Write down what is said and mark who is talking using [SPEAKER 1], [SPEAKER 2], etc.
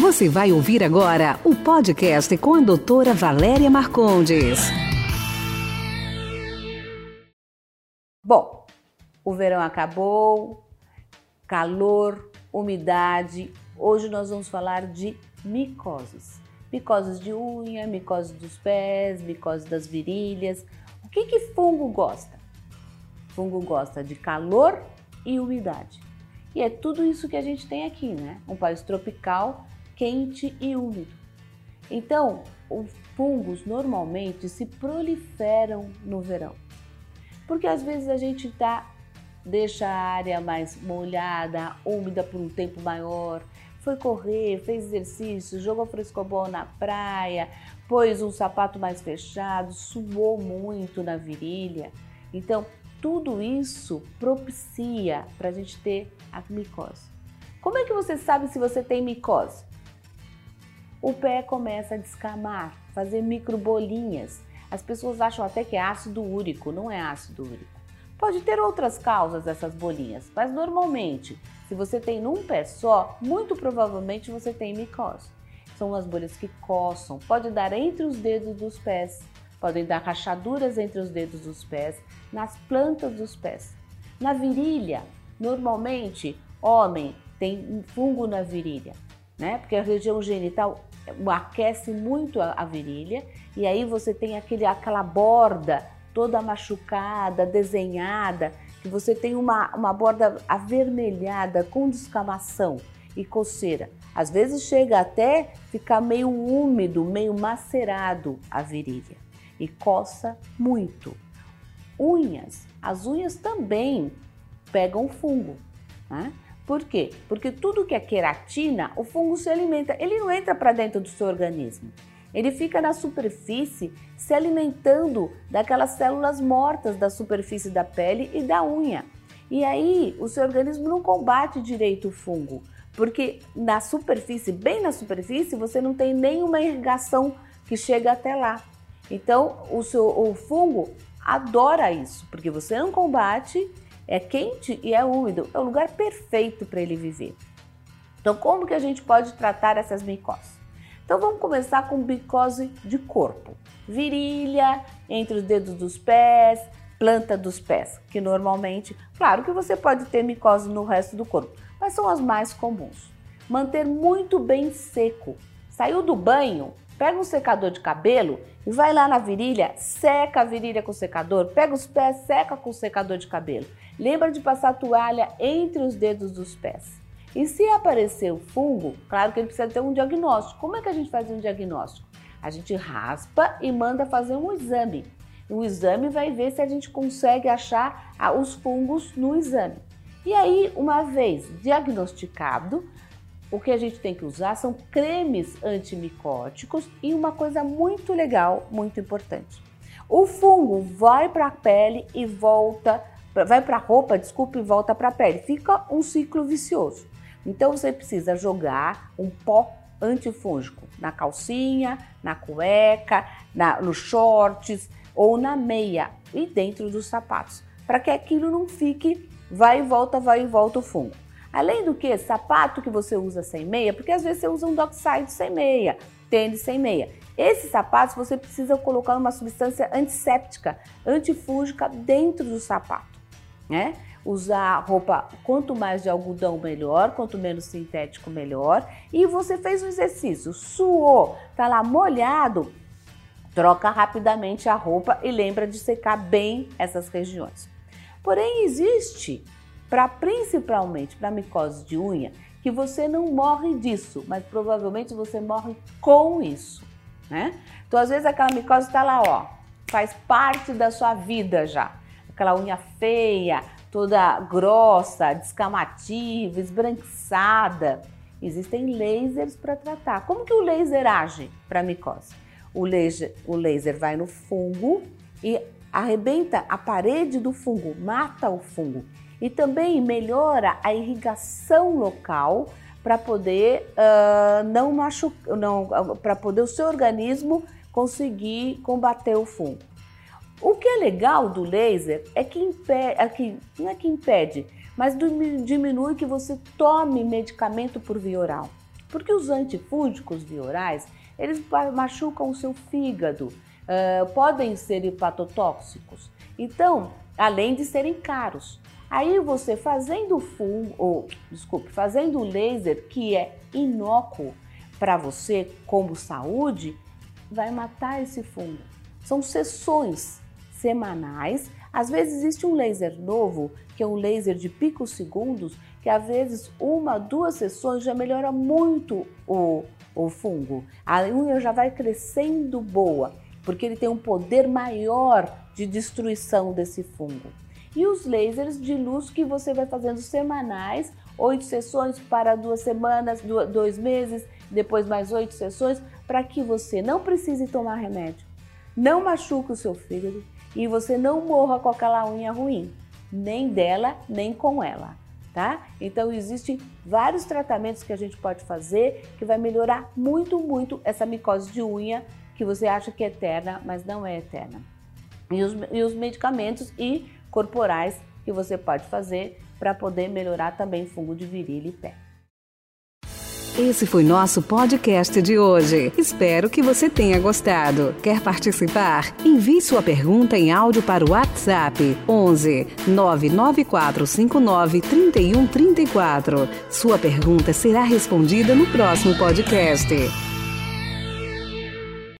[SPEAKER 1] Você vai ouvir agora o podcast com a doutora Valéria Marcondes.
[SPEAKER 2] Bom, o verão acabou, calor, umidade. Hoje nós vamos falar de micoses. Micoses de unha, micose dos pés, micose das virilhas. O que que fungo gosta? Fungo gosta de calor e umidade. E é tudo isso que a gente tem aqui, né? Um país tropical quente e úmido. Então, os fungos normalmente se proliferam no verão, porque às vezes a gente tá, deixa a área mais molhada, úmida por um tempo maior, foi correr, fez exercício, jogou frescobol na praia, pôs um sapato mais fechado, suou muito na virilha. Então, tudo isso propicia para a gente ter a micose. Como é que você sabe se você tem micose? O pé começa a descamar, fazer microbolinhas. As pessoas acham até que é ácido úrico, não é ácido úrico. Pode ter outras causas essas bolinhas, mas normalmente, se você tem num pé só, muito provavelmente você tem micose. São as bolhas que coçam, pode dar entre os dedos dos pés, podem dar rachaduras entre os dedos dos pés, nas plantas dos pés. Na virilha, normalmente, homem tem fungo na virilha, né? Porque a região genital aquece muito a, a virilha e aí você tem aquele, aquela borda toda machucada, desenhada, que você tem uma, uma borda avermelhada com descamação e coceira. Às vezes chega até ficar meio úmido, meio macerado a virilha e coça muito. Unhas, as unhas também pegam fungo. Né? Por quê? Porque tudo que é queratina, o fungo se alimenta. Ele não entra para dentro do seu organismo. Ele fica na superfície se alimentando daquelas células mortas da superfície da pele e da unha. E aí o seu organismo não combate direito o fungo, porque na superfície, bem na superfície, você não tem nenhuma irrigação que chega até lá. Então o, seu, o fungo adora isso, porque você não combate é quente e é úmido, é o lugar perfeito para ele viver. Então, como que a gente pode tratar essas micoses? Então, vamos começar com micose de corpo. Virilha, entre os dedos dos pés, planta dos pés, que normalmente, claro que você pode ter micose no resto do corpo, mas são as mais comuns. Manter muito bem seco. Saiu do banho, pega um secador de cabelo e vai lá na virilha, seca a virilha com o secador, pega os pés, seca com o secador de cabelo. Lembra de passar toalha entre os dedos dos pés. E se aparecer o fungo, claro que ele precisa ter um diagnóstico. Como é que a gente faz um diagnóstico? A gente raspa e manda fazer um exame. O exame vai ver se a gente consegue achar ah, os fungos no exame. E aí, uma vez diagnosticado, o que a gente tem que usar são cremes antimicóticos e uma coisa muito legal, muito importante. O fungo vai para a pele e volta, vai para a roupa, desculpe, e volta para a pele. Fica um ciclo vicioso. Então você precisa jogar um pó antifúngico na calcinha, na cueca, na, nos shorts ou na meia e dentro dos sapatos, para que aquilo não fique vai e volta, vai e volta o fungo. Além do que, sapato que você usa sem meia, porque às vezes você usa um dockside sem meia, tênis sem meia. Esses sapatos você precisa colocar uma substância antisséptica, antifúngica dentro do sapato, né? Usar roupa quanto mais de algodão melhor, quanto menos sintético melhor. E você fez o exercício, suou, tá lá molhado, troca rapidamente a roupa e lembra de secar bem essas regiões. Porém, existe para principalmente para micose de unha, que você não morre disso, mas provavelmente você morre com isso, né? Então, às vezes aquela micose está lá, ó, faz parte da sua vida já. Aquela unha feia, toda grossa, descamativa, esbranquiçada. Existem lasers para tratar. Como que o laser age para micose? O laser, o laser vai no fungo e arrebenta a parede do fungo, mata o fungo e também melhora a irrigação local para poder uh, não machucar, não, para poder o seu organismo conseguir combater o fungo. O que é legal do laser é que impede, é que, não é que impede, mas diminui que você tome medicamento por via oral. Porque os antifúngicos viorais, eles machucam o seu fígado, uh, podem ser hepatotóxicos. Então, além de serem caros. Aí você fazendo fungo, ou desculpe, fazendo laser que é inócuo para você como saúde, vai matar esse fungo. São sessões semanais. Às vezes existe um laser novo, que é um laser de picosegundos, que às vezes uma, duas sessões já melhora muito o, o fungo. A unha já vai crescendo boa, porque ele tem um poder maior de destruição desse fungo. E os lasers de luz que você vai fazendo semanais, oito sessões para duas semanas, dois meses, depois mais oito sessões, para que você não precise tomar remédio, não machuque o seu fígado e você não morra com aquela unha ruim, nem dela, nem com ela. Tá? Então existem vários tratamentos que a gente pode fazer que vai melhorar muito, muito essa micose de unha que você acha que é eterna, mas não é eterna. E os, e os medicamentos e corporais que você pode fazer para poder melhorar também fungo de virilha e pé.
[SPEAKER 1] Esse foi nosso podcast de hoje. Espero que você tenha gostado. Quer participar? Envie sua pergunta em áudio para o WhatsApp 11 99459 3134. Sua pergunta será respondida no próximo podcast.